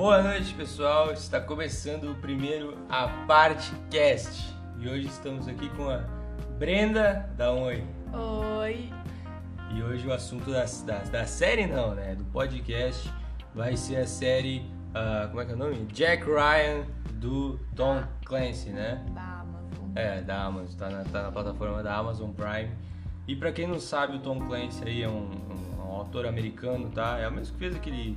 Boa noite, pessoal. Está começando o primeiro A Parte Cast. E hoje estamos aqui com a Brenda. Dá um oi. Oi. E hoje o assunto da, da, da série, não, né? Do podcast vai ser a série. ah, como é que é o nome? Jack Ryan do Tom Clancy, né? Da Amazon. É, da Amazon, tá na, tá na plataforma da Amazon Prime. E pra quem não sabe, o Tom Clancy aí é um, um- um autor americano, tá? É o mesmo que fez aquele.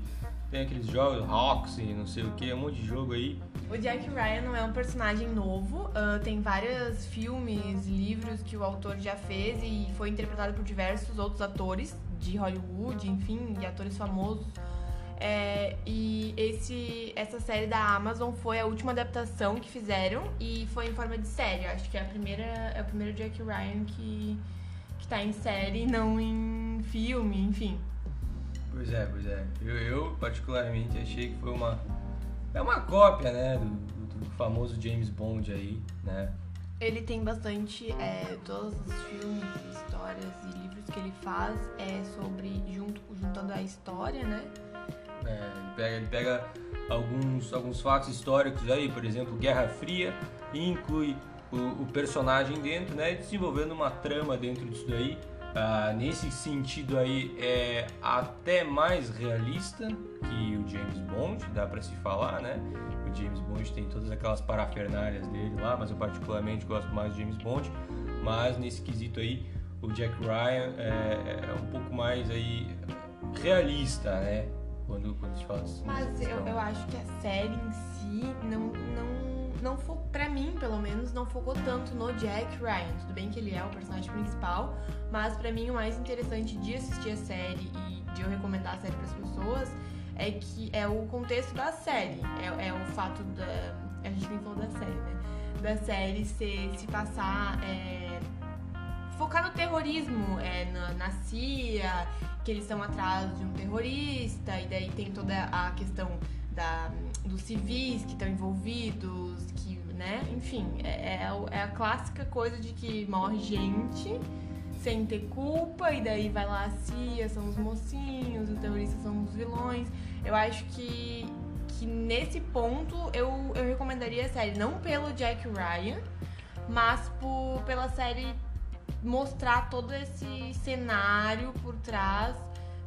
Tem aqueles jogos, e não sei o que, um monte de jogo aí. O Jack Ryan não é um personagem novo, ah, tem vários filmes, livros que o autor já fez e foi interpretado por diversos outros atores de Hollywood, enfim, e atores famosos. É, e esse, essa série da Amazon foi a última adaptação que fizeram e foi em forma de série. Eu Acho que é a primeira, é o primeiro Jack Ryan que, que tá em série, não em filme, enfim. Pois é, pois é. Eu, eu, particularmente achei que foi uma. É uma cópia, né? Do, do famoso James Bond aí, né? Ele tem bastante, é, todos os filmes, histórias e livros que ele faz é sobre, junto, juntando a história, né? É, ele pega, ele pega alguns, alguns fatos históricos aí, por exemplo, Guerra Fria, e inclui o, o personagem dentro, né? Desenvolvendo uma trama dentro disso daí. Ah, nesse sentido aí é até mais realista que o James Bond, dá pra se falar, né? O James Bond tem todas aquelas parafernálias dele lá, mas eu particularmente gosto mais do James Bond. Mas nesse quesito aí, o Jack Ryan é, é um pouco mais aí realista, né? Quando, quando gente fala assim. Mas eu, eu acho que a série em si não, não, não fo, pra mim, pelo menos, não focou tanto no Jack Ryan. Tudo bem que ele é o personagem principal, mas pra mim o mais interessante de assistir a série e de eu recomendar a série pras pessoas é que é o contexto da série. É, é o fato da. A gente nem falou da série, né? Da série se, se passar. é, focar no terrorismo, é, na, na CIA, que eles estão atrás de um terrorista, e daí tem toda a questão da, dos civis que estão envolvidos, que, né? Enfim, é, é, o- é a clássica coisa de que morre gente sem ter culpa, e daí vai lá a CIA, são os mocinhos, os terroristas são os vilões. Eu acho que, que nesse ponto eu, eu recomendaria a série, não pelo Jack Ryan, mas por, pela série mostrar todo esse cenário por trás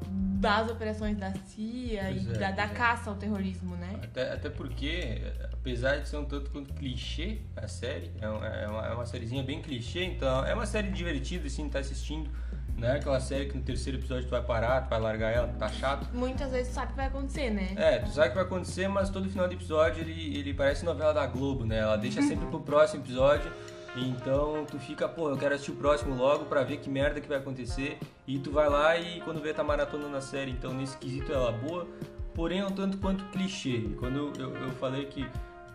das operações da CIA Pois e é, da, da é. caça ao terrorismo, né? Até, até porque, apesar de ser um tanto quanto clichê a série, é uma, é uma, é uma sériezinha bem clichê, então é uma série divertida, assim, tá assistindo. Não é aquela série que no terceiro episódio tu vai parar, tu vai largar ela, tá chato. Muitas vezes tu sabe o que vai acontecer, né? É, tu sabe o que vai acontecer, mas todo final de episódio ele, ele parece novela da Globo, né? Ela deixa sempre pro próximo episódio. Então tu fica, pô, eu quero assistir o próximo logo pra ver que merda que vai acontecer. E tu vai lá e quando vê tá maratona na série. Então nesse quesito ela é boa, porém é um tanto quanto clichê. Quando eu, eu, eu falei que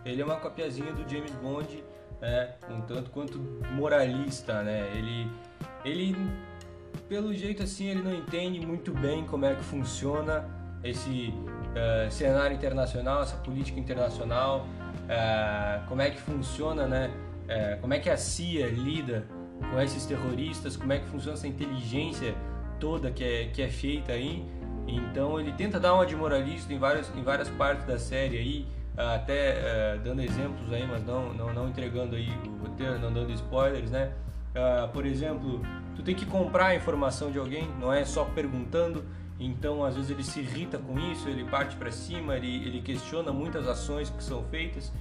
ele é uma copiazinha do James Bond, é, um tanto quanto moralista, né? Ele. Ele pelo jeito assim ele não entende muito bem como é que funciona esse eh, cenário internacional, essa política internacional, eh, como é que funciona, né? Eh, como é que a CIA lida com esses terroristas, como é que funciona essa inteligência toda que é, que é feita aí. Então ele tenta dar uma de moralista em várias, em várias partes da série aí, até eh, dando exemplos aí, mas não, não, não entregando aí o roteiro, não dando spoilers, né? Ah, por exemplo, tu tem que comprar a informação de alguém, não é só perguntando. Então, às vezes ele se irrita com isso, ele parte para cima, ele, ele questiona muitas ações que são feitas.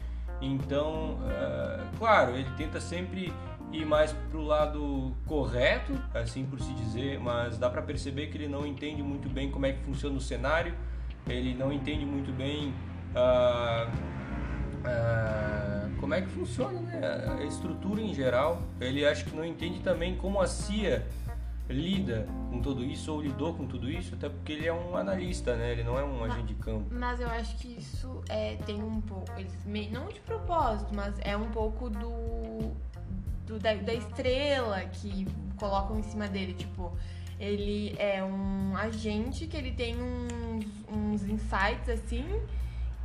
Então, ah, claro, ele tenta sempre ir mais pro lado correto, assim por se dizer, mas dá para perceber que ele não entende muito bem como é que funciona o cenário, ele não entende muito bem ah, ah, como é que funciona né? a estrutura em geral. Ele acha que não entende também como a CIA lida com tudo isso ou lidou com tudo isso, até porque ele é um analista, né? Ele não é um agente de campo. Mas eu acho que isso é, tem um pouco. Eles, me- não de propósito, mas é um pouco do. do- da, da estrela que colocam em cima dele. Tipo, ele é um agente que ele tem uns, uns insights assim.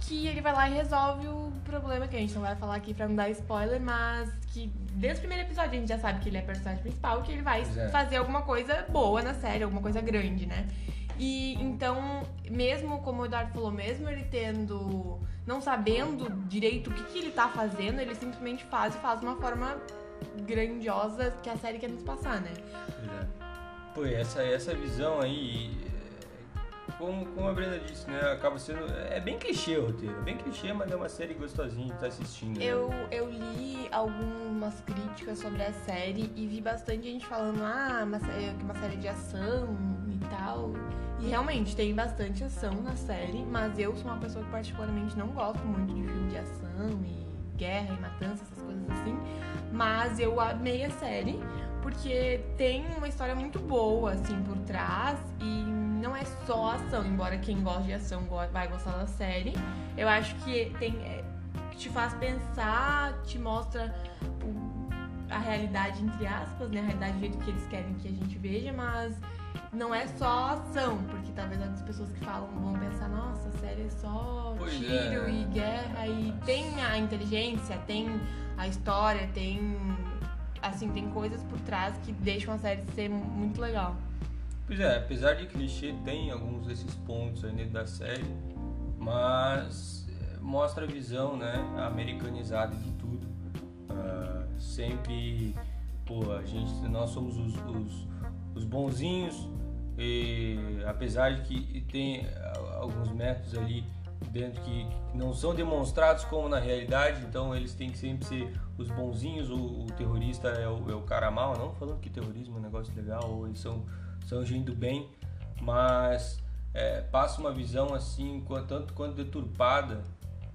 Que ele vai lá e resolve o problema, que a gente não vai falar aqui pra não dar spoiler, mas que desde o primeiro episódio a gente já sabe que ele é personagem principal, que ele vai é. fazer alguma coisa boa na série, alguma coisa grande, né? E então, mesmo como o Eduardo falou, mesmo ele tendo. não sabendo direito o que, que ele tá fazendo, ele simplesmente faz e faz de uma forma grandiosa que a série quer nos passar, né? É. Pô, essa, essa visão aí, é, como, como a Brenda disse, né? Acaba sendo. É bem clichê o roteiro, é bem clichê, mas é uma série gostosinha de estar tá assistindo. Né? Eu, eu li algumas críticas sobre a série e vi bastante gente falando, ah, uma, uma série de ação e tal. E realmente tem bastante ação na série, mas eu sou uma pessoa que particularmente não gosto muito de filme de ação e guerra e matança, essas coisas assim. Mas eu amei a série porque tem uma história muito boa assim por trás e não é só ação, embora quem gosta de ação vai gostar da série. Eu acho que tem é, te faz pensar, te mostra a realidade entre aspas, né, a realidade do jeito que eles querem que a gente veja, mas não é só ação, porque talvez as pessoas que falam vão pensar, nossa, a série é só pois tiro é. e guerra e tem a inteligência, tem a história, tem assim, tem coisas por trás que deixam a série ser muito legal. Pois é, apesar de clichê, tem alguns desses pontos aí dentro da série, mas eh, mostra a visão, né, americanizada de tudo. Uh, sempre, pô, a gente, nós somos os, os, os bonzinhos, e apesar de que tem alguns métodos ali dentro que não são demonstrados como na realidade, então eles têm que sempre ser os bonzinhos, o, o terrorista é o, é o, cara mal, não falando que terrorismo é um negócio legal, ou eles são, são gente do bem, mas é, passa uma visão assim, tanto quanto deturpada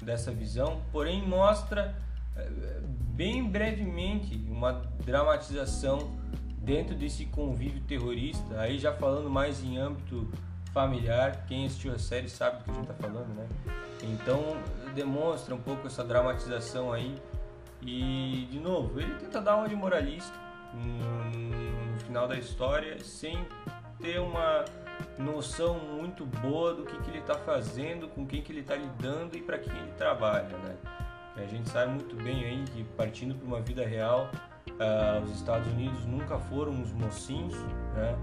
dessa visão, porém mostra é, bem brevemente uma dramatização dentro desse convívio terrorista, aí já falando mais em âmbito familiar, quem assistiu a série sabe do que a gente está falando, né? Então demonstra um pouco essa dramatização aí e de novo ele tenta dar uma de moralista no, no final da história sem ter uma noção muito boa do que, que ele está fazendo, com quem que ele está lidando e para quem ele trabalha, né? A gente sabe muito bem aí que partindo para uma vida real, uh, os Estados Unidos nunca foram os mocinhos, né?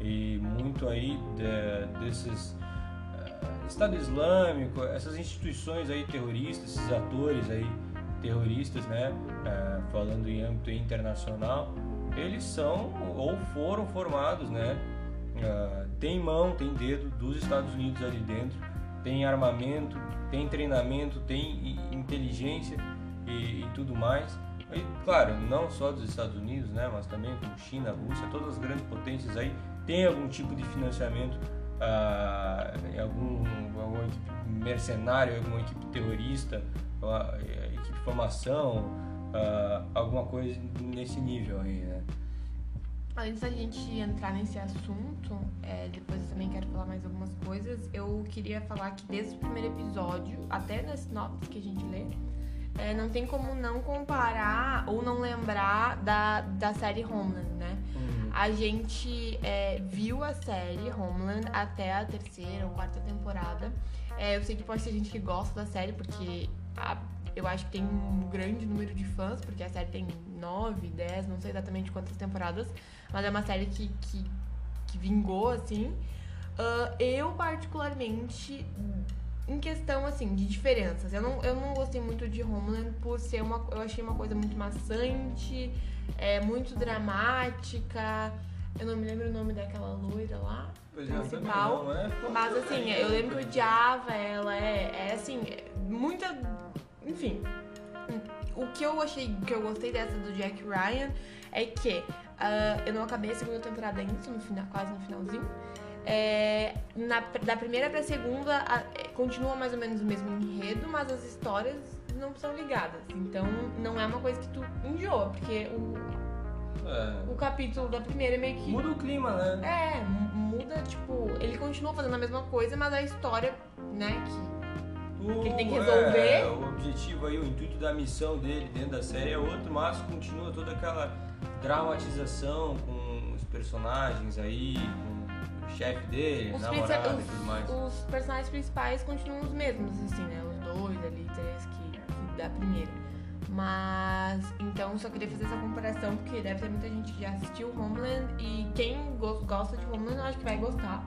E muito aí de, desses uh, Estado Islâmico, essas instituições aí terroristas, esses atores aí terroristas, né? Uh, falando em âmbito internacional, eles são ou foram formados, né? Uh, tem mão, tem dedo dos Estados Unidos ali dentro, tem armamento, tem treinamento, tem inteligência e, e tudo mais. E, claro, não só dos Estados Unidos, né, mas também como China, Rússia, todas as grandes potências aí têm algum tipo de financiamento ah, algum, alguma equipe mercenária, alguma equipe terrorista, equipe de formação, ah, alguma coisa nesse nível aí, né? Antes da gente entrar nesse assunto, é, depois eu também quero falar mais algumas coisas, eu queria falar que desde o primeiro episódio, até nas notas que a gente lê, é, não tem como não comparar ou não lembrar da, da série Homeland, né? Uhum. A gente é, viu a série Homeland até a terceira ou quarta temporada. É, eu sei que pode ter gente que gosta da série, porque a, eu acho que tem um grande número de fãs, porque a série tem nove, dez, não sei exatamente quantas temporadas, mas é uma série que, que, que vingou, assim. Uh, eu, particularmente, em questão, assim, de diferenças. Eu não, eu não gostei muito de Homeland por ser uma... Eu achei uma coisa muito maçante, é, muito dramática. Eu não me lembro o nome daquela loira lá. Principal. Não, é? Mas assim, eu lembro que odiava ela. É, é assim, muita. Enfim. O que eu achei, que eu gostei dessa do Jack Ryan é que uh, eu não acabei a segunda temporada ainda, no final, quase no finalzinho. É, na, da primeira pra segunda a, é, continua mais ou menos o mesmo enredo, mas as histórias não são ligadas. Então não é uma coisa que tu enjoa, porque o, é. o capítulo da primeira é meio que. Muda o clima, né? É, muda, tipo, ele continua fazendo a mesma coisa, mas a história, né, que, o, que ele tem que resolver. É, o objetivo aí, o intuito da missão dele dentro da série é outro, mas continua toda aquela dramatização com os personagens aí, com chefe dele, os namorada e tudo mais. Os personagens principais continuam os mesmos, assim, né? Os dois ali, três que, da primeira. Mas, então, só queria fazer essa comparação, porque deve ter muita gente que já assistiu Homeland e quem gosta de Homeland, eu acho que vai gostar.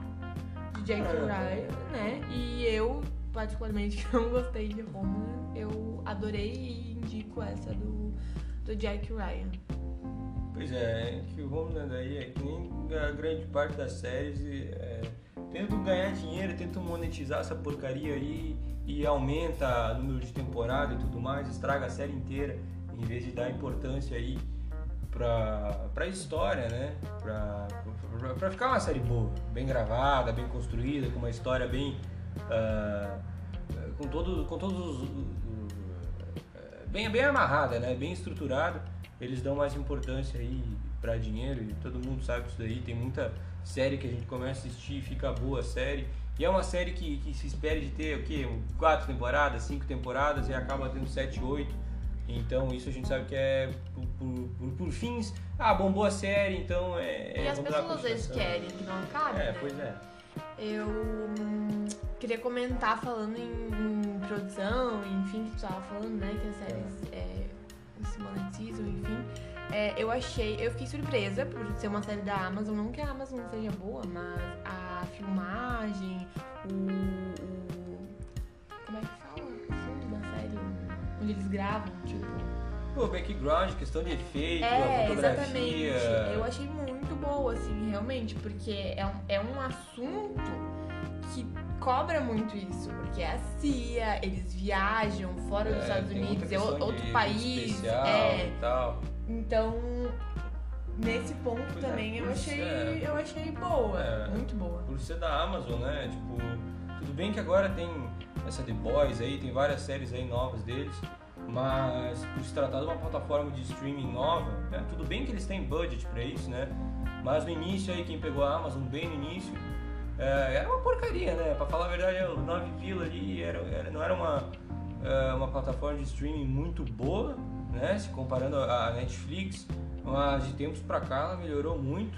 Jack Ryan, né? E eu, particularmente, não gostei de Homeland. Eu adorei e indico essa do, do Jack Ryan. Pois é, que o Homeland aí é que nem a grande parte das séries é, tentam ganhar dinheiro, tentam monetizar essa porcaria aí e aumenta o número de temporada e tudo mais, estraga a série inteira, em vez de dar importância aí pra, pra história, né? Pra, pra, pra ficar uma série boa, bem gravada, bem construída, com uma história bem. Uh, com, todo, com todos os. bem, bem amarrada, né? Bem estruturada. Eles dão mais importância aí pra dinheiro e todo mundo sabe isso daí. Tem muita série que a gente começa a assistir e fica boa a série. E é uma série que, que se espera de ter o quê? Quatro temporadas, cinco temporadas e acaba tendo sete, oito. Então isso a gente sabe que é por, por, por, por fins. Ah, bombou a série, então é. E as pessoas às vezes querem que não acabe. É, né? pois é. Eu queria comentar falando em, em, produção, enfim, que tu estava falando, né? Que as séries é, se monetizam, enfim. É, eu achei, eu fiquei surpresa por ser uma série da Amazon, não que a Amazon seja boa, mas a filmagem, o, o como é que fala? O da série, onde eles gravam, tipo. Pô, background, questão de efeito, É, a fotografia. exatamente. Eu achei muito boa, assim, realmente, porque é um, é um assunto que cobra muito isso, porque é a CIA, eles viajam fora dos É, Estados Unidos, é outro país, especial é. tal. Então, nesse ponto Pois é, também eu por achei, eu achei boa, É. muito boa. Por ser da Amazon, né? Tipo, tudo bem que agora tem essa The Boys aí, tem várias séries aí novas deles, mas por se tratar de uma plataforma de streaming nova, né, tudo bem que eles têm budget pra isso, né? Mas no início aí, quem pegou a Amazon bem no início, é, era uma porcaria, né? Pra falar a verdade, o Nove Vila ali era, era- não era uma, é, uma plataforma de streaming muito boa, né? Se comparando à Netflix, mas de tempos pra cá ela melhorou muito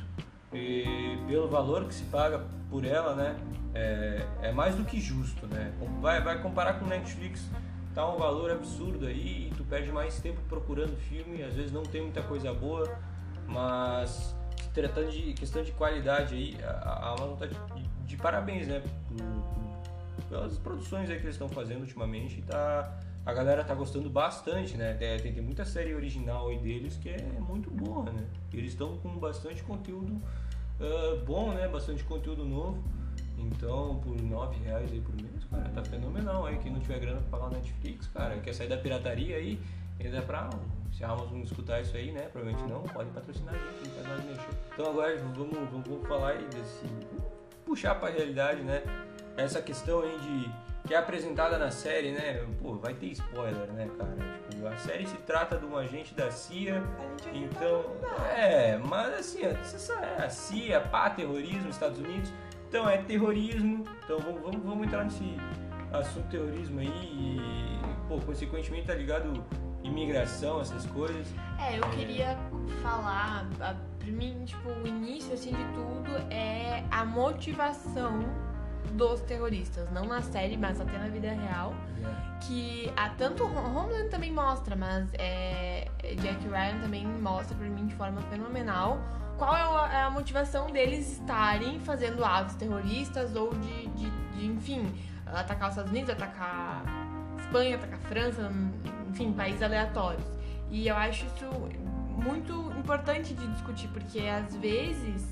e pelo valor que se paga por ela, né? É, é mais do que justo, né? Vai, vai comparar com Netflix, tá um valor absurdo aí, e tu perde mais tempo procurando filme, às vezes não tem muita coisa boa, mas tratando de questão de qualidade aí, a Amazon tá de, parabéns, né? Pelas produções aí que eles estão fazendo ultimamente, tá, a galera tá gostando bastante, né? Tem, tem- muita série original aí deles que é muito boa, né? Eles estão com bastante conteúdo ah, bom, né? Bastante conteúdo novo. Então, por nove reais aí por mês, cara, tá fenomenal aí. Quem não tiver grana pra pagar o Netflix, cara, quer sair da pirataria aí, ainda é pra. Se a Amazon escutar isso aí, né? Provavelmente não, pode patrocinar a gente, não faz nada. Então agora vamos, vamos, vamos falar aí desse. Puxar pra realidade, né? Essa questão aí de. que é apresentada na série, né? Pô, vai ter spoiler, né, cara? Tipo, a série se trata de um agente da CIA. Então, é, mas assim, é a CIA, pá, terrorismo, Estados Unidos. Então é terrorismo. Então vamos, vamos, vamos entrar nesse assunto terrorismo aí e, pô, consequentemente tá ligado imigração, essas coisas. É, eu queria falar, a- pra mim, tipo, o início, assim, de tudo é a motivação dos terroristas. Não na série, mas até na vida real. Que a, tanto Hom- Homeland também mostra, mas é, Jack Ryan também mostra pra mim de forma fenomenal qual é a, é a motivação deles estarem fazendo atos terroristas ou de, de, de, enfim, atacar os Estados Unidos, atacar Espanha, atacar França, enfim, países aleatórios. E eu acho isso muito importante de discutir, porque às vezes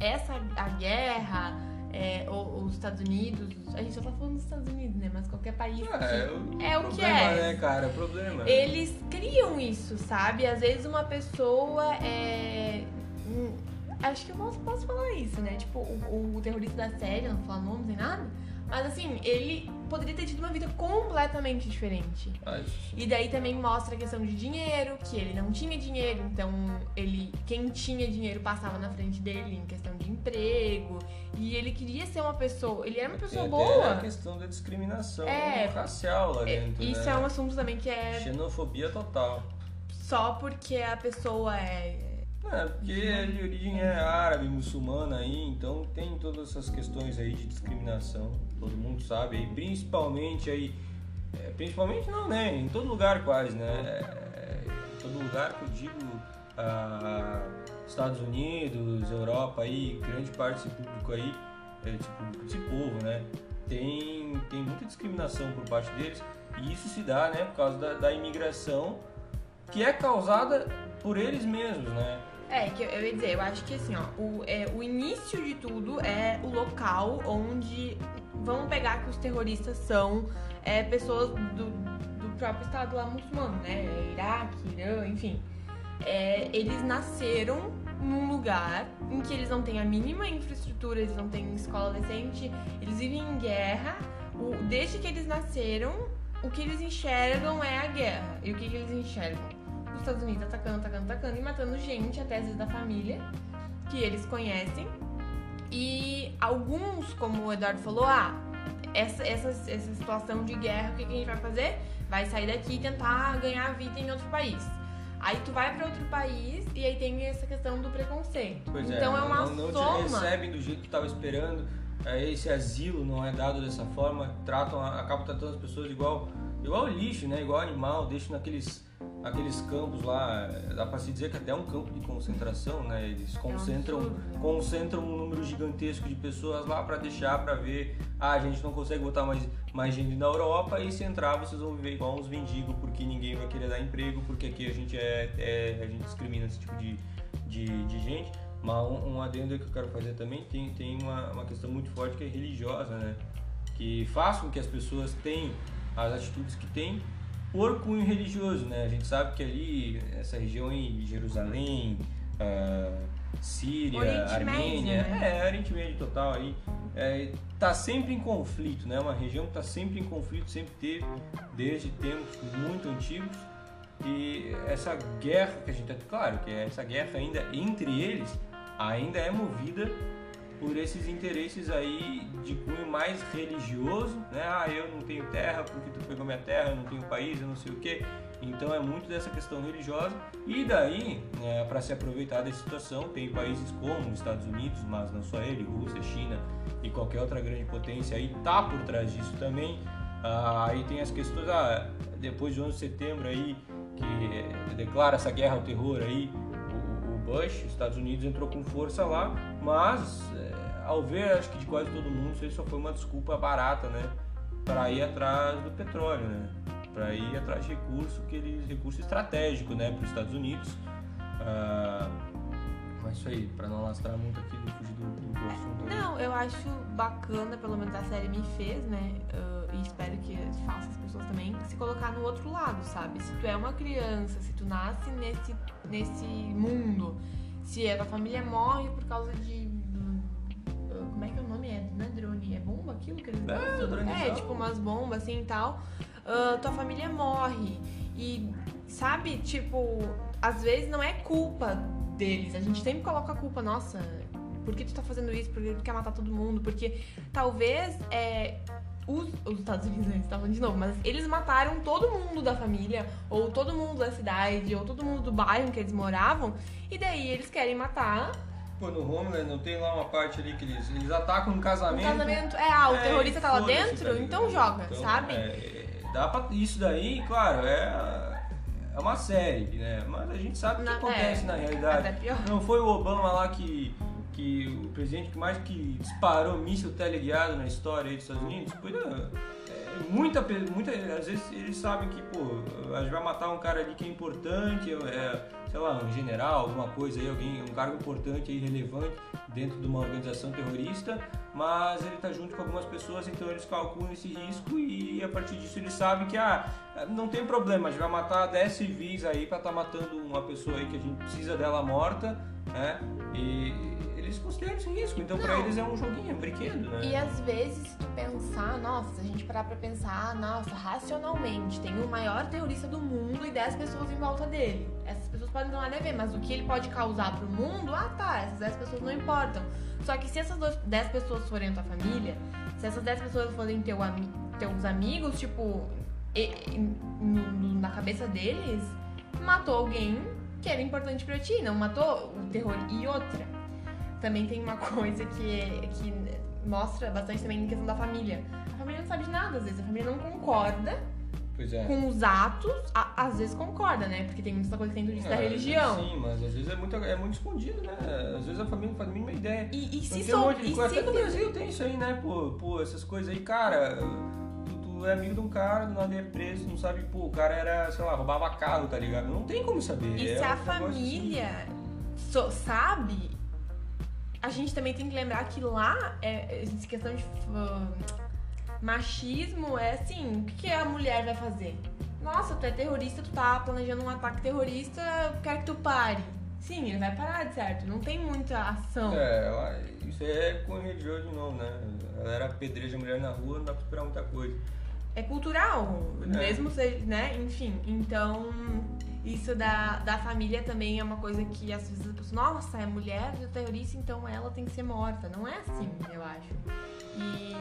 essa a guerra, é, o- os Estados Unidos, a gente só tá falando dos Estados Unidos, né? Mas qualquer país É, que- é o que problema, é. né, cara? É o problema. eles criam isso, sabe? Às vezes uma pessoa é. hum, Acho que eu posso, posso falar isso, né? Tipo, o, o terrorista da série, não vou falar nomes nem nada. Mas assim, ele poderia ter tido uma vida completamente diferente. Ah, isso sim. E daí também mostra a questão de dinheiro, que ele não tinha dinheiro, então ele quem tinha dinheiro passava na frente dele em questão de emprego. E ele queria ser uma pessoa, ele era uma pessoa Tem boa. a questão da discriminação É, racial lá É, dentro, Isso né? é um assunto também que é Xenofobia total. só porque a pessoa é. É, porque é de origem é árabe, muçulmana aí, então tem todas essas questões aí de discriminação, todo mundo sabe aí, principalmente aí, é, principalmente não, né, em todo lugar quase, né, é, em todo lugar que eu digo, ah, Estados Unidos, Europa aí, grande parte desse público aí, é, tipo, esse povo, né? Tem, tem muita discriminação por parte deles e isso se dá, né, por causa da, da imigração que é causada por eles mesmos, né? É, que eu, ia dizer, eu acho que assim, ó, o, é, o início de tudo é o local onde. Vamos pegar que os terroristas são é, pessoas do, do próprio Estado lá muçulmano, né? Iraque, Irã, enfim. É, eles nasceram num lugar em que eles não têm a mínima infraestrutura, eles não têm escola decente, eles vivem em guerra. O, desde que eles nasceram, o que eles enxergam é a guerra. E o que, que eles enxergam? Os Estados Unidos atacando, atacando, atacando e matando gente, até às vezes da família, que eles conhecem. E alguns, como o Eduardo falou, ah, essa, essa, essa situação de guerra, o que, que a gente vai fazer? Vai sair daqui e tentar ganhar vida em outro país. Aí tu vai para outro país e aí tem essa questão do preconceito. Pois então é, é uma não, não soma. te recebem do jeito que tu estava esperando. é, Esse asilo não é dado dessa forma, tratam, acabam tratando as pessoas igual, igual lixo, né? Igual animal, deixam naqueles aqueles campos lá, dá para se dizer que até é um campo de concentração, né? Eles concentram, absurdo, né? concentram um número gigantesco de pessoas lá para deixar para ver, ah, a gente não consegue botar mais mais gente na Europa e se entrar vocês vão viver igual uns mendigos porque ninguém vai querer dar emprego porque aqui a gente é, é- a gente discrimina esse tipo de, de, de gente. Mas um, um adendo que eu quero fazer também tem, tem uma, uma questão muito forte que é religiosa, né? Que faz com que as pessoas tenham as atitudes que têm por cunho religioso, né? A gente sabe que ali, essa região em Jerusalém, ah, Síria, Oriente Armênia, Médio, né? é, Oriente Médio total aí, é, tá sempre em conflito, né? Uma região que tá sempre em conflito, sempre teve, desde tempos muito antigos. E essa guerra que a gente, claro, que essa guerra ainda entre eles ainda é movida por esses interesses aí de cunho mais religioso, né? Ah, eu não tenho terra porque tu pegou minha terra, eu não tenho país, eu não sei o quê. Então é muito dessa questão religiosa. E daí, né, para se aproveitar dessa situação, tem países como os Estados Unidos, mas não só ele, Rússia, China e qualquer outra grande potência aí tá por trás disso também. Ah, aí tem as questões, ah, depois de 11 de setembro aí, que declara essa guerra ao terror aí, Bush, os Estados Unidos entrou com força lá, mas eh, ao ver, acho que de quase todo mundo, isso aí só foi uma desculpa barata, né, para ir atrás do petróleo, né, para ir atrás de recurso que eles, recurso estratégico, né, para os Estados Unidos. Ah, mas isso aí, para não lastrar muito aqui, do fugir do, do, do assunto. aí. Não, eu acho bacana, pelo menos a série me fez, né? ah, e espero que faça as pessoas também, se colocar no outro lado, sabe? Se tu é uma criança, se tu nasce nesse, nesse mundo, se a tua família morre por causa de. ah, como é que é o nome? É, não é drone? É bomba aquilo que eles É. É, tipo umas bombas assim e tal. ah, tua família morre. E, sabe, tipo, às vezes não é culpa deles. A gente sempre coloca a culpa, nossa, por que tu tá fazendo isso? Por que tu quer matar todo mundo? Porque talvez é, os, os Estados Unidos, né, estavam de novo, mas eles mataram todo mundo da família, ou todo mundo da cidade, ou todo mundo do bairro que eles moravam, e daí eles querem matar Pô, no Homeland não tem lá uma parte ali que eles, eles atacam um casamento. casamento. É, ah, o É, terrorista tá lá dentro, tá então joga, Então, sabe? é, dá pra, isso daí, claro, é, é uma série, né? Mas a gente sabe o que acontece é, na realidade. até pior. Não foi o Obama lá que, que o presidente que mais que disparou míssil teleguiado na história dos Estados Unidos? Pois é, é, muita, muita, às vezes eles sabem que, pô, a gente vai matar um cara ali que é importante, é, sei lá, um general, alguma coisa aí, alguém, um cargo importante aí, relevante dentro de uma organização terrorista, mas ele tá junto com algumas pessoas, então eles calculam esse risco e a partir disso eles sabem que, ah, não tem problema, a gente vai matar 10 civis aí pra estar matando uma pessoa aí que a gente precisa dela morta, né? E eles consideram esse risco, então pra Não. eles é um joguinho, é um brinquedo, né? E às vezes, se tu pensar, nossa, se a gente parar pra pensar, nossa, racionalmente, tem o maior terrorista do mundo e 10 pessoas em volta dele. Essas pessoas podem não nada a ver, mas o que ele pode causar pro mundo, ah tá, essas 10 pessoas não importam. Só que se essas dois- 10 pessoas forem tua família, se essas 10 pessoas forem teu ami- teus amigos, tipo, e- e- no- na cabeça deles, matou alguém que era importante pra ti, não matou o terror. E outra, também tem uma coisa que, é- que mostra bastante também em questão da família. A família não sabe de nada, às vezes. A família não concorda é. com os atos, a- às vezes concorda, né? Porque tem muita coisa que tem do disso da É, religião. Sim, mas às vezes é muito, é muito escondido, né? Às vezes a família não faz a mínima ideia. E, e se tem um sou. monte de coisa. Até no Brasil tem isso aí, né? Pô, pô essas coisas aí, cara. É amigo de um cara, do nada é preso, não sabe, pô, o cara era, sei lá, roubava carro, tá ligado? Não tem como saber. E é se um a assim. família so- sabe, a gente também tem que lembrar que lá, é, essa questão de ah, machismo é assim, o que, a mulher vai fazer? Nossa, tu é terrorista, tu tá planejando um ataque terrorista, eu quero que tu pare. Sim, ele vai parar, de certo? Não tem muita ação. É, ela- isso é com religião de novo, né? Ela era pedreja mulher na rua, não dá pra esperar muita coisa. É cultural, É. mesmo seja, né? Enfim, então isso da, da família também é uma coisa que às vezes a pessoa, nossa, é mulher de terrorista, então ela tem que ser morta. Não é assim, eu acho. E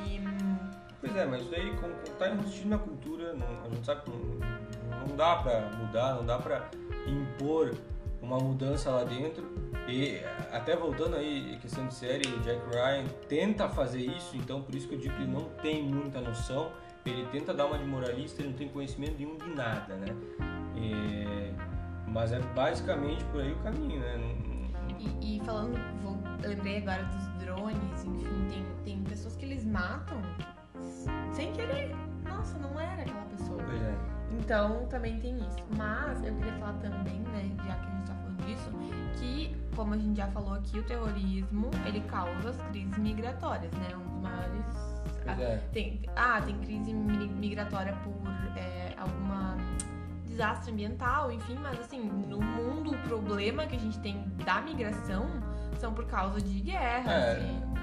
Pois é, mas isso aí como, como tá na cultura, não, a gente sabe que não, não dá pra mudar, não dá pra impor uma mudança lá dentro. E até voltando aí, questão de série, o Jack Ryan tenta fazer isso, então por isso que eu digo que ele não tem muita noção. Ele tenta dar uma de moralista, ele não tem conhecimento nenhum de nada, né? E- mas é basicamente por aí o caminho, né? E, e falando, vou, lembrei agora dos drones, enfim, tem, tem pessoas que eles matam sem querer. Nossa, não era aquela pessoa. Pois é. Então também tem isso. Mas eu queria falar também, né, já que a gente tá falando disso, que, como a gente já falou aqui, o terrorismo ele causa as crises migratórias, né? Um dos maiores. Pois é. Tem, ah, tem crise mi- migratória por é, alguma desastre ambiental, enfim, mas assim, no mundo o problema que a gente tem da migração são por causa de guerras. É. e-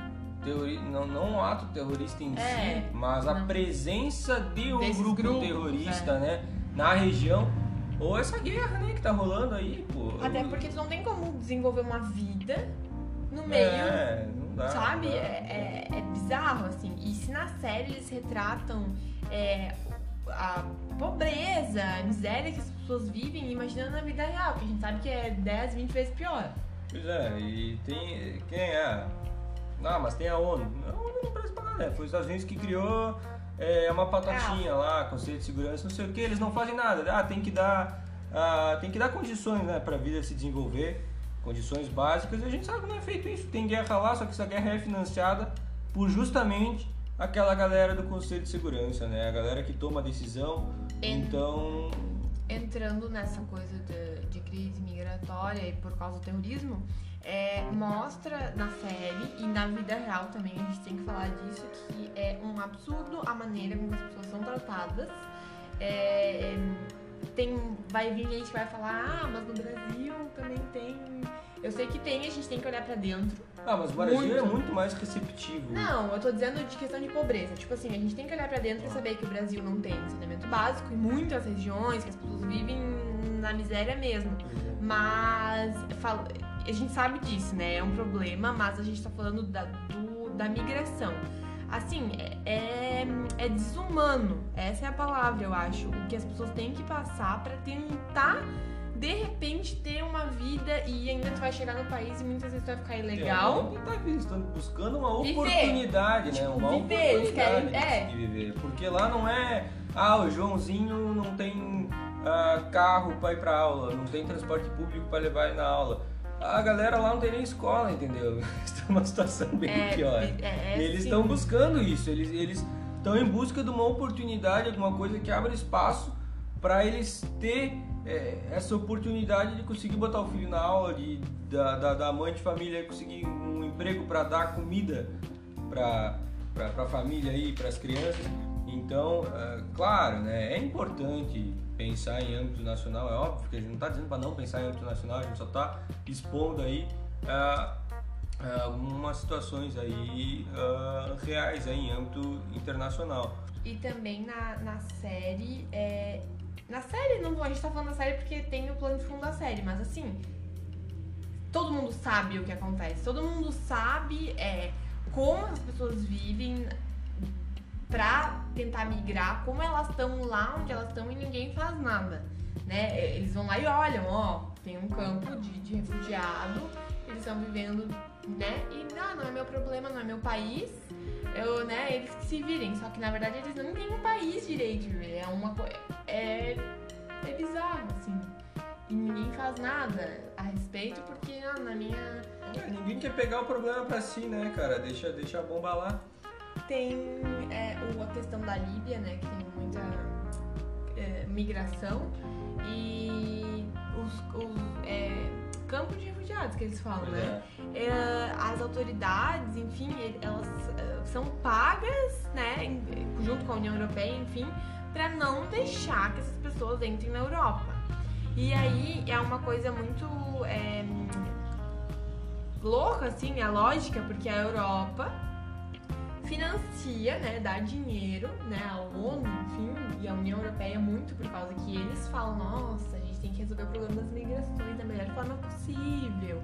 Teori... Não, não o ato terrorista em É, si, mas a não. presença de um Desses grupo grupos, é. terrorista, né? Na região. Ou essa guerra, né, que tá rolando aí, pô. Até porque tu não tem como desenvolver uma vida no meio É, não dá. Sabe? não dá. É, é- é bizarro, assim. E se na série eles retratam é, a pobreza, a miséria que as pessoas vivem, imagina na vida real, que a gente sabe que é 10, 20 vezes pior. Pois é, e tem. Quem é? Ah, mas tem a ONU. A ONU não presta pra nada, né? Foi os Estados Unidos que criou é, uma patatinha Ah. lá, Conselho de Segurança, não sei o que, eles não fazem nada. Ah, tem que dar. ah, tem que dar condições, né, pra vida se desenvolver, condições básicas, e a gente sabe que não é feito isso. Tem guerra lá, só que essa guerra é financiada por justamente aquela galera do Conselho de Segurança, né? A galera que toma a decisão. En- Então. Entrando nessa coisa de, de crise migratória e por causa do terrorismo, é, mostra na série e na vida real também, a gente tem que falar disso, que é um absurdo a maneira como as pessoas são tratadas. É, tem, vai vir gente que vai falar, ah, mas no Brasil também tem. Eu sei que tem, a gente tem que olhar pra dentro. Ah, mas o Brasil é Muito. muito mais receptivo. Não, eu tô dizendo de questão de pobreza. Tipo assim, a gente tem que olhar pra dentro e saber que o Brasil não tem saneamento básico em muitas regiões, que as pessoas vivem na miséria mesmo. Mas fala- a gente sabe disso, né? É um problema, mas a gente tá falando da, do- da migração. Assim, é, é, é desumano. Essa é a palavra, eu acho. O que as pessoas têm que passar pra tentar, de repente, ter uma vida e ainda tu vai chegar no país e muitas vezes tu vai ficar ilegal. É, tá estão buscando uma Viver. oportunidade, né? Tipo, Uma viver, eles oportunidade querem- é. de viver. Porque lá não é, ah, o Joãozinho não tem ah, carro para ir pra aula, não tem transporte público para levar ele na aula. A galera lá não tem nem escola, entendeu? Está numa situação bem É, pior. é, é, eles sim. estão buscando isso, eles eles estão em busca de uma oportunidade, alguma coisa que abra espaço para eles ter é, essa oportunidade de conseguir botar o filho na aula, de da, da, da mãe de família conseguir um emprego para dar comida para a família aí, para as crianças. Então, é, claro, né, é importante pensar em âmbito nacional, é óbvio que a gente não está dizendo para não pensar em âmbito nacional, a gente só está expondo aí ah, ah, algumas situações aí ah, reais em âmbito internacional. E também na, na série, é... Na série, não, a gente tá falando da série porque tem o plano de fundo da série, mas assim, todo mundo sabe o que acontece. Todo mundo sabe é, como as pessoas vivem pra tentar migrar, como elas estão lá onde elas estão e ninguém faz nada. Né? Eles vão lá e olham, ó, tem um campo de, de refugiado, eles estão vivendo, né? E ah, não é meu problema, não é meu país. Eu, né, eles que se virem. Só que na verdade eles não têm um país direito. É uma coisa. É, é bizarro, assim. E ninguém faz nada a respeito porque na minha. É, ninguém quer pegar o problema pra si, né, cara? Deixa, deixa a bomba lá. Tem é, a questão da Líbia, né, que tem muita é, migração. E os, os é, campos de refugiados que eles falam, né? É. é, as autoridades, enfim, elas é, são pagas, né, junto com a União Europeia, enfim, para não deixar que essas pessoas entrem na Europa. E aí é uma coisa muito é, louca, assim, a lógica, porque a Europa financia, né, dá dinheiro, né, a ONU, enfim, e a União Europeia muito por causa que eles falam, nossa, a gente tem que resolver o problema das migrações da melhor forma possível.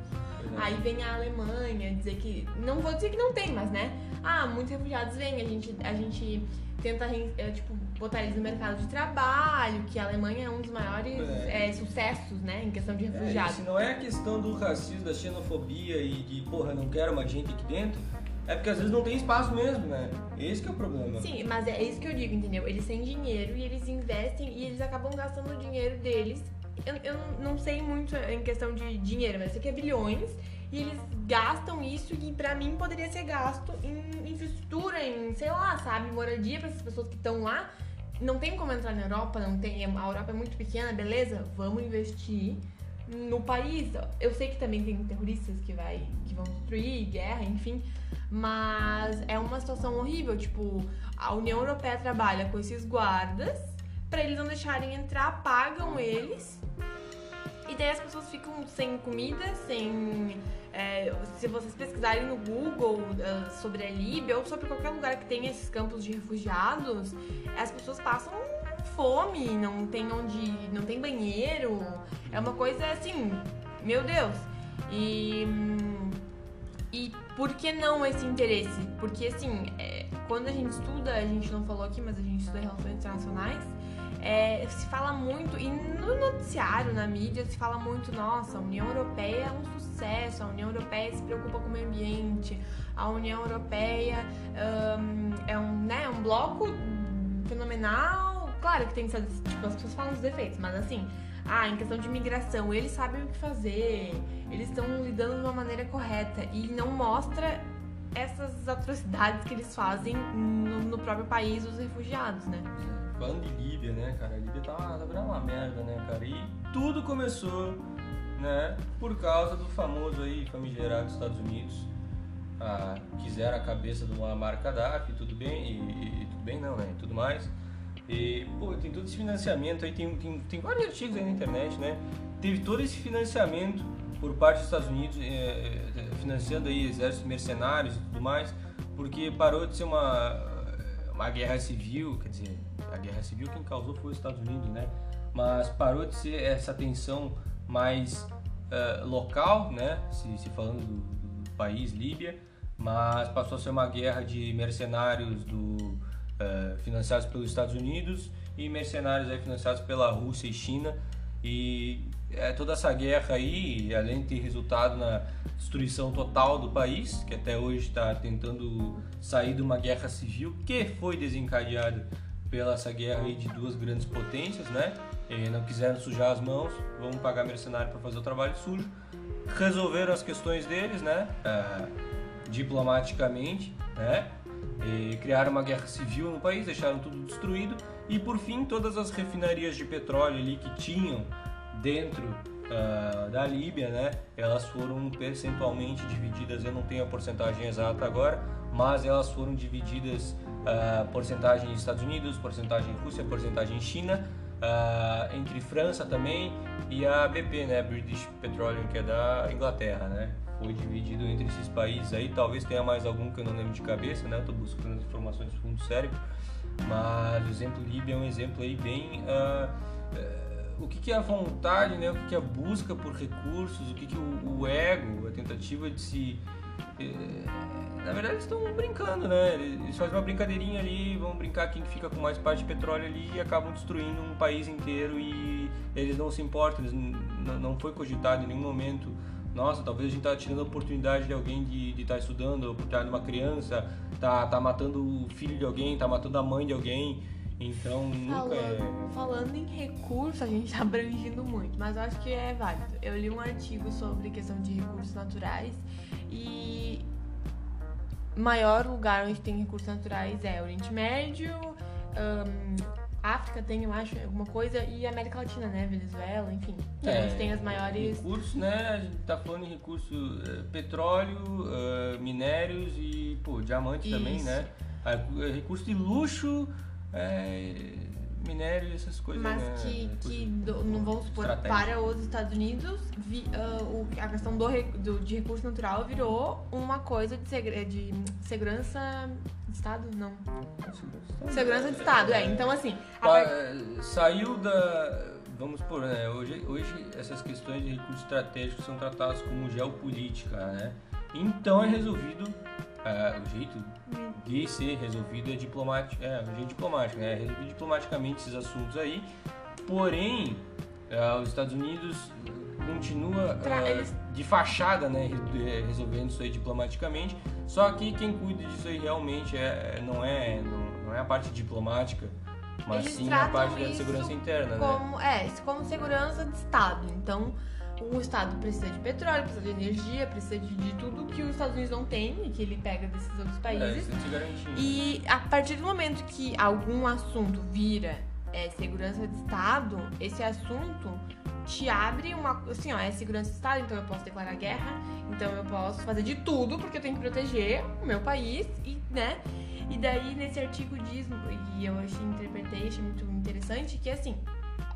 Aí vem a Alemanha dizer que, não vou dizer que não tem, mas né, ah, muitos refugiados vêm, a gente, a gente tenta, é, tipo, botar eles no mercado de trabalho, que a Alemanha é um dos maiores é. É, sucessos, né, em questão de é, refugiados. se não é a questão do racismo, da xenofobia e de, porra, não quero mais gente aqui dentro, é porque às vezes não tem espaço mesmo, né? Esse é o problema. Sim, mas é isso que eu digo, entendeu? Eles têm dinheiro e eles investem e eles acabam gastando o dinheiro deles. Eu, eu não sei muito em questão de dinheiro, mas eu sei que é bilhões. E eles gastam isso que pra mim poderia ser gasto em infraestrutura, em, sei lá, sabe, moradia para essas pessoas que estão lá. Não tem como entrar na Europa, não tem. A Europa é muito pequena, beleza? Vamos investir no país. Eu sei que também tem terroristas que, vai, que vão destruir, guerra, enfim. Mas é uma situação horrível. Tipo, a União Europeia trabalha com esses guardas para eles não deixarem entrar, pagam eles. E daí as pessoas ficam sem comida, sem. É, se vocês pesquisarem no Google uh, sobre a Líbia ou sobre qualquer lugar que tenha esses campos de refugiados, as pessoas passam fome, não tem onde. não tem banheiro. É uma coisa assim, meu Deus. E. E por que não esse interesse? Porque assim, é, quando a gente estuda, a gente não falou aqui, mas a gente estuda relações internacionais, é, se fala muito, e no noticiário, na mídia, se fala muito, nossa, a União Europeia é um sucesso, a União Europeia se preocupa com o meio ambiente, a União Europeia um, é um, né, um bloco fenomenal. Claro que tem tipo, as pessoas falam os defeitos, mas assim, ah, em questão de imigração, eles sabem o que fazer, eles estão lidando de uma maneira correta e não mostra essas atrocidades que eles fazem no, no próprio país dos refugiados, né? Falando de Líbia, né, cara? A Líbia tá, tá virando uma merda, né, cara? E tudo começou, né, por causa do famoso aí, famigerado Estados Unidos. Ah, quiseram a cabeça do Muammar Gaddafi, tudo bem, e, e tudo bem não, né, tudo mais. E, pô, tem todo esse financiamento aí, tem, tem, tem vários artigos aí na internet, né? Teve todo esse financiamento por parte dos Estados Unidos, é, financiando aí exércitos mercenários e tudo mais, porque parou de ser uma, uma guerra civil, quer dizer, a guerra civil quem causou foi os Estados Unidos, né? Mas parou de ser essa tensão mais uh, local, né? Se, se falando do, do, país, Líbia, mas passou a ser uma guerra de mercenários do eh, financiados pelos Estados Unidos e mercenários aí financiados pela Rússia e China. E é, toda essa guerra aí, além de ter resultado na destruição total do país, que até hoje está tentando sair de uma guerra civil que foi desencadeada pela essa guerra aí de duas grandes potências, né? E não quiseram sujar as mãos, vamos pagar mercenário para fazer o trabalho sujo. Resolveram as questões deles, né? Uh, diplomaticamente, né? E criaram uma guerra civil no país, deixaram tudo destruído e por fim todas as refinarias de petróleo ali que tinham dentro uh, da Líbia, né, elas foram percentualmente divididas. Eu não tenho a porcentagem exata agora, mas elas foram divididas uh, porcentagem Estados Unidos, porcentagem Rússia, porcentagem China, uh, entre França também e a BP, né, British Petroleum, que é da Inglaterra, né foi dividido entre esses países aí. Talvez tenha mais algum que eu não lembro de cabeça, né? Estou buscando as informações do fundo do cérebro. Mas o exemplo Líbia é um exemplo aí bem. Uh, o que, que, é a vontade, né? O que, que é a busca por recursos, o que, que o, o ego, a tentativa de se. Uh, na verdade, eles estão brincando, né? Eles fazem uma brincadeirinha ali, vão brincar quem fica com mais parte de petróleo ali e acabam destruindo um país inteiro e eles não se importam, eles não foi cogitado em nenhum momento nossa, talvez a gente tá tirando a oportunidade de alguém de estar tá estudando, de uma criança, tá, tá matando o filho de alguém, tá matando a mãe de alguém. Então nunca é. falando, é. Falando em recurso, a gente tá abrangindo muito, mas eu acho que é válido. Eu li um artigo sobre questão de recursos naturais e maior lugar onde tem recursos naturais é Oriente Médio, um, África tem, eu acho, alguma coisa, e América Latina, né? Venezuela, enfim. Que é, a gente tem as maiores. Recursos, né? A gente tá falando em recursos uh, petróleo, uh, minérios e, pô, diamante Isso. também, né? Recurso de luxo, é, minério e essas coisas. Mas né? que, que do, não vamos supor, para os Estados Unidos, vi, uh, a questão do, do, de recurso natural virou uma coisa de, segre, de segurança de Estado? Não. Segurança de Estado, é. Então, assim. Pa, Saiu da. Vamos supor, né? Hoje, hoje essas questões de recursos estratégicos são tratadas como geopolítica, né? Então é resolvido uh, o jeito de ser resolvido é diplomático, é, jeito diplomático, né? É resolvido diplomaticamente esses assuntos aí. Porém, uh, os Estados Unidos continua uh, de fachada, né, resolvendo isso aí diplomaticamente. Só que quem cuida disso aí realmente é, não é não, não é a parte diplomática, mas Eles sim a parte da segurança interna, né? como, né? É, como segurança de Estado. Então, o Estado precisa de petróleo, precisa de energia, precisa de, de, tudo que os Estados Unidos não tem e que ele pega desses outros é, países. É, e a partir do momento que algum assunto vira é, segurança de Estado, esse assunto te abre uma. Assim, ó, é segurança de Estado, então eu posso declarar guerra, então eu posso fazer de tudo porque eu tenho que proteger o meu país, e, né? E daí nesse artigo diz, e eu achei, interpretei, achei muito interessante, que assim,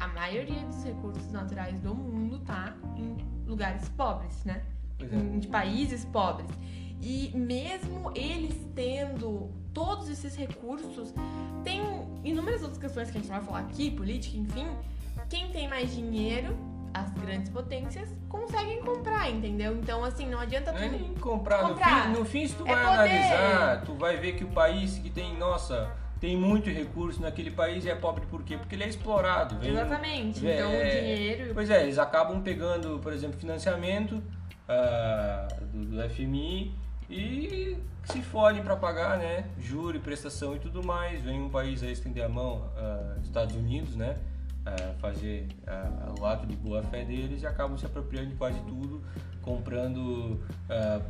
a maioria dos recursos naturais do mundo tá em lugares pobres, né? É. Em países pobres. E mesmo eles tendo todos esses recursos, tem inúmeras outras questões que a gente vai falar aqui, política, enfim. Quem tem mais dinheiro, as grandes potências, conseguem comprar, entendeu? Então, assim, não adianta tu. É nem comprar. comprar. No, fim, no fim, se tu é vai poder. analisar, tu vai ver que o país que tem, nossa tem muito recurso naquele país e é pobre por quê? Porque ele é explorado. Vem, Exatamente. então o dinheiro. Pois é, eles acabam pegando, por exemplo, financiamento uh, do, do, FMI e se fodem para pagar, né? Juro, prestação e tudo mais. Vem um país a estender a mão, uh, Estados Unidos, né? Uh, fazer uh, o ato de boa fé deles e acabam se apropriando de quase tudo, comprando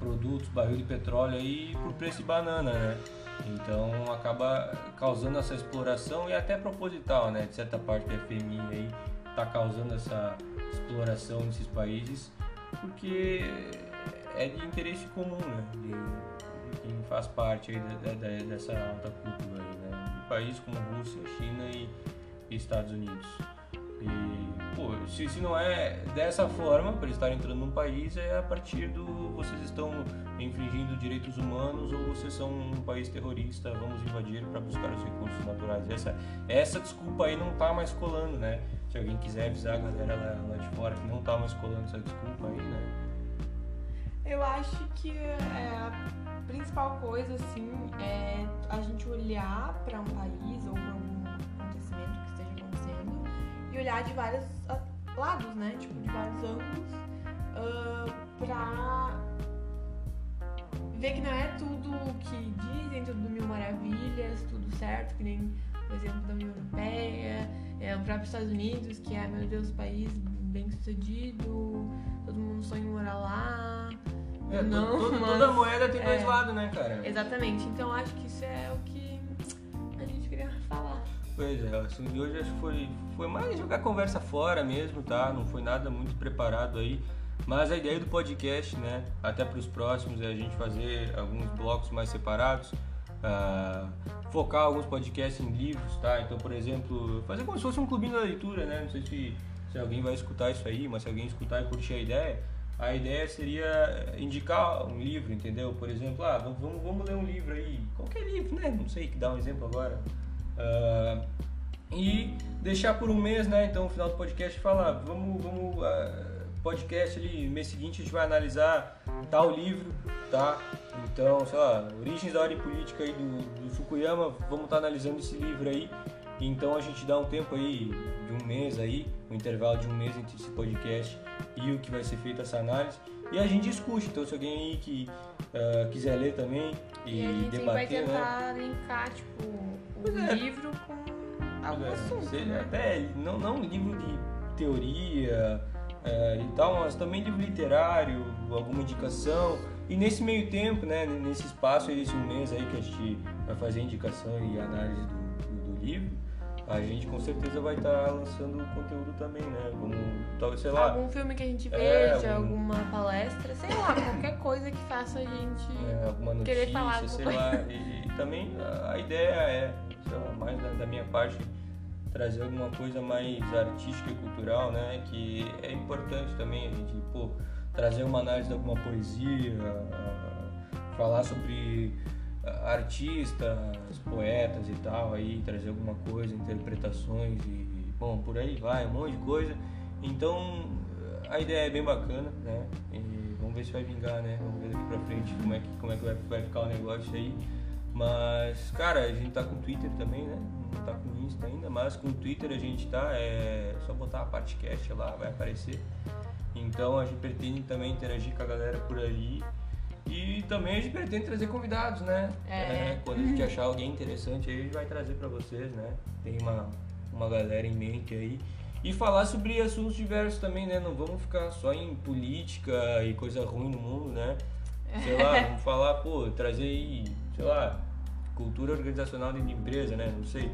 produtos, barril de petróleo aí por preço de banana, né? Então acaba causando essa exploração e até proposital, né? De certa parte da FMI aí está causando essa exploração nesses países porque é de interesse comum, né? De, de quem faz parte aí dessa alta cúpula aí, né? De países como Rússia, China e, e Estados Unidos. E, pô, se, se não é dessa forma, para estar entrando num país, é a partir do vocês estão infringindo direitos humanos ou vocês são um país terrorista, vamos invadir para buscar os recursos naturais. Essa, essa desculpa aí não tá mais colando, né? Se alguém quiser avisar a galera lá, lá de fora que não tá mais colando essa desculpa aí, né? Eu acho que é, a principal coisa, assim, é a gente olhar para um país ou para e olhar de vários ah, lados, né? Tipo, de vários ângulos uh, pra ver que não é tudo que dizem, tudo mil maravilhas, tudo certo, que nem o exemplo da União Europeia, é, o próprio Estados Unidos, que é, meu Deus, país bem sucedido, todo mundo sonha em morar lá. É, não, todo, toda moeda tem é, dois lados, né, cara? Exatamente, então acho que isso é o que Pois é, assunto de hoje acho que foi, foi mais jogar conversa fora mesmo, tá? Não foi nada muito preparado aí. Mas a ideia do podcast, né, até para os próximos, é a gente fazer alguns blocos mais separados, uh, focar alguns podcasts em livros, tá? Então, por exemplo, fazer como se fosse um clubinho da leitura, né? Não sei se, se alguém vai escutar isso aí, mas se alguém escutar e curtir a ideia, a ideia seria indicar um livro, entendeu? Por exemplo, ah, vamos, vamos ler um livro aí, qualquer livro, né? Não sei que dá um exemplo agora. Uh, e deixar por um mês, né? Então, no final do podcast, falar, vamos, vamos uh, podcast ali, mês seguinte a gente vai analisar tal livro, tá? Então, sei lá, Origens da Ordem Política aí do, do Fukuyama, vamos estar tá analisando esse livro aí. Então a gente dá um tempo aí de um mês aí, intervalo de um mês entre esse podcast e o que vai ser feito essa análise. E a gente discute, então se alguém aí que uh, quiser ler também e, E a gente debater, vai né? tentar linkar, tipo, o é. livro com algum É, assunto, seja né? Até não, não livro de teoria é, e tal, mas também livro literário, alguma indicação. E nesse meio tempo, né, nesse espaço, esse um mês aí que a gente vai fazer indicação e análise do, do, do livro, a gente com certeza vai estar lançando conteúdo também, né? Como, talvez, sei lá, Algum filme que a gente É, veja, algum- alguma palestra, sei lá, qualquer coisa que faça a gente. é, alguma notícia, Querer falar sei coisa. lá. E, e também a, ideia é, sei lá, mais da, da minha parte, trazer alguma coisa mais artística e cultural, né? Que é importante também a gente, pô, trazer uma análise de alguma poesia, falar sobre artistas, poetas e tal, aí trazer alguma coisa, interpretações e, bom, por aí vai, um monte de coisa. Então, a ideia é bem bacana, né? E vamos ver se vai vingar, né? Vamos ver daqui pra frente como é que, como é que vai, vai ficar o negócio aí. Mas, cara, a gente tá com Twitter também, né? Não tá com Insta ainda, mas com Twitter a gente tá. É só botar a parte cast lá, vai aparecer. Então a gente pretende também interagir com a galera por ali. E também a gente pretende trazer convidados, né? É. quando a gente achar alguém interessante aí, a gente vai trazer pra vocês, né? Tem uma, uma galera em mente aí. E falar sobre assuntos diversos também, né? Não vamos ficar só em política e coisa ruim no mundo, né? Sei lá, vamos falar, pô, trazer aí, sei lá, cultura organizacional dentro de empresa, né? Não sei.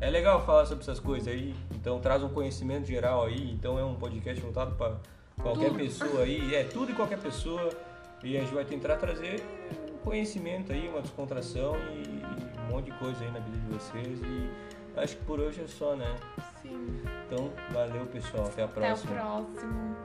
É legal falar sobre essas coisas aí, então traz um conhecimento geral aí, então é um podcast voltado para qualquer Tudo. pessoa aí, é tudo e qualquer pessoa, e a gente vai tentar trazer conhecimento aí, uma descontração e, e um monte de coisa aí na vida de vocês e acho que por hoje é só, né? Sim. Então, valeu pessoal, até a Até o próxima. próximo.